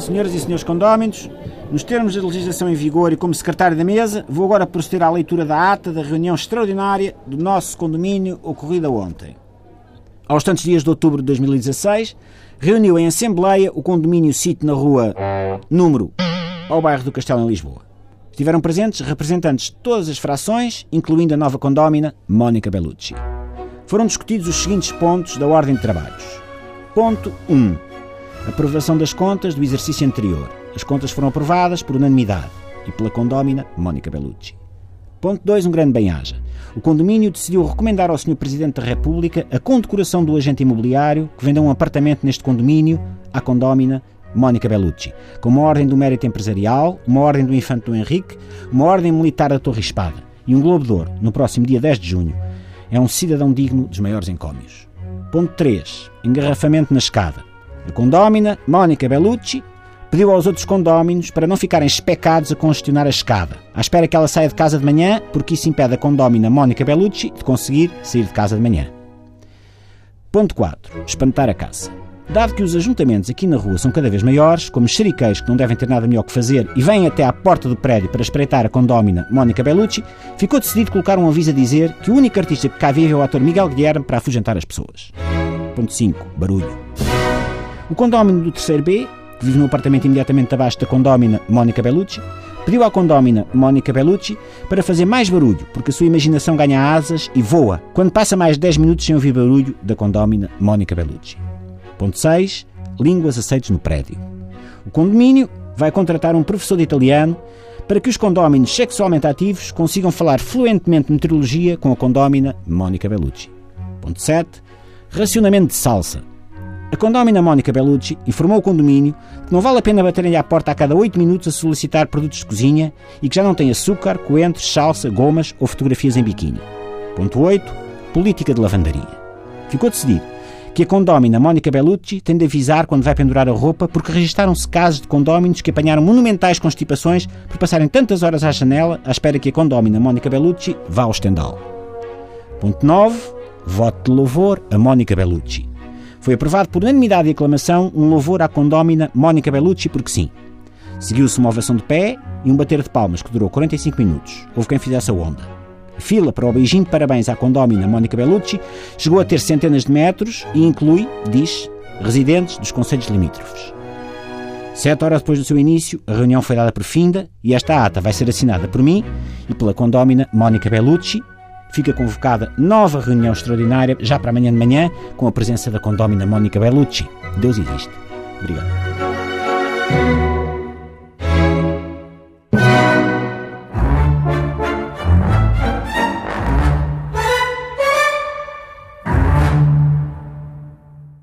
Senhoras e senhores condóminos, nos termos da legislação em vigor e como secretário da mesa, vou agora proceder à leitura da ata da reunião extraordinária do nosso condomínio ocorrida ontem. Aos tantos dias de outubro de 2016, reuniu em Assembleia o condomínio Sítio na rua número ao bairro do Castelo em Lisboa. Estiveram presentes representantes de todas as frações, incluindo a nova condómina Mónica Bellucci. Foram discutidos os seguintes pontos da ordem de trabalhos. Ponto 1. Aprovação das contas do exercício anterior. As contas foram aprovadas por unanimidade e pela condómina Mónica Bellucci. Ponto 2. Um grande bem-aja. O condomínio decidiu recomendar ao Sr. Presidente da República a condecoração do agente imobiliário que vendeu um apartamento neste condomínio à condómina Mónica Bellucci, com uma ordem do mérito empresarial, uma ordem do Infante do Henrique, uma ordem militar da Torre Espada e um Globo de Ouro no próximo dia 10 de junho. É um cidadão digno dos maiores encómios. Ponto 3. Engarrafamento na escada. A condómina Mónica Bellucci pediu aos outros condóminos para não ficarem especados a congestionar a escada, à espera que ela saia de casa de manhã, porque isso impede a condómina Mónica Bellucci de conseguir sair de casa de manhã. Ponto 4. Espantar a caça. Dado que os ajuntamentos aqui na rua são cada vez maiores, como xeriqueiros que não devem ter nada melhor que fazer e vêm até à porta do prédio para espreitar a condómina Mónica Bellucci, ficou decidido colocar um aviso a dizer que o único artista que cá vive é o ator Miguel Guilherme para afugentar as pessoas. Ponto 5. Barulho. O condómino do terceiro B, que vive no apartamento imediatamente abaixo da condómina Mónica Bellucci, pediu à condómina Mónica Bellucci para fazer mais barulho, porque a sua imaginação ganha asas e voa quando passa mais de 10 minutos sem ouvir barulho da condómina Mónica Bellucci. Ponto 6. Línguas aceites no prédio. O condomínio vai contratar um professor de italiano para que os condóminos sexualmente ativos consigam falar fluentemente meteorologia com a condómina Mónica Bellucci. Ponto 7. Racionamento de salsa. A condómina Mónica Bellucci informou o condomínio que não vale a pena baterem-lhe à porta a cada 8 minutos a solicitar produtos de cozinha e que já não tem açúcar, coentros, salsa, gomas ou fotografias em biquíni. Ponto 8. Política de lavandaria. Ficou decidido que a condómina Mónica Bellucci tem de avisar quando vai pendurar a roupa porque registaram-se casos de condóminos que apanharam monumentais constipações por passarem tantas horas à janela à espera que a condómina Mónica Bellucci vá ao estendal. Ponto 9. Voto de louvor a Mónica Bellucci. Foi aprovado por unanimidade e aclamação um louvor à condómina Mónica Bellucci porque sim. Seguiu-se uma ovação de pé e um bater de palmas que durou 45 minutos. Houve quem fizesse a onda. A fila para o beijinho de parabéns à condómina Mónica Bellucci chegou a ter centenas de metros e inclui, diz, residentes dos conselhos limítrofes. Sete horas depois do seu início, a reunião foi dada por finda e esta ata vai ser assinada por mim e pela condómina Mónica Bellucci. Fica convocada nova reunião extraordinária já para amanhã de manhã com a presença da condómina Mónica Bellucci. Deus existe. Obrigado.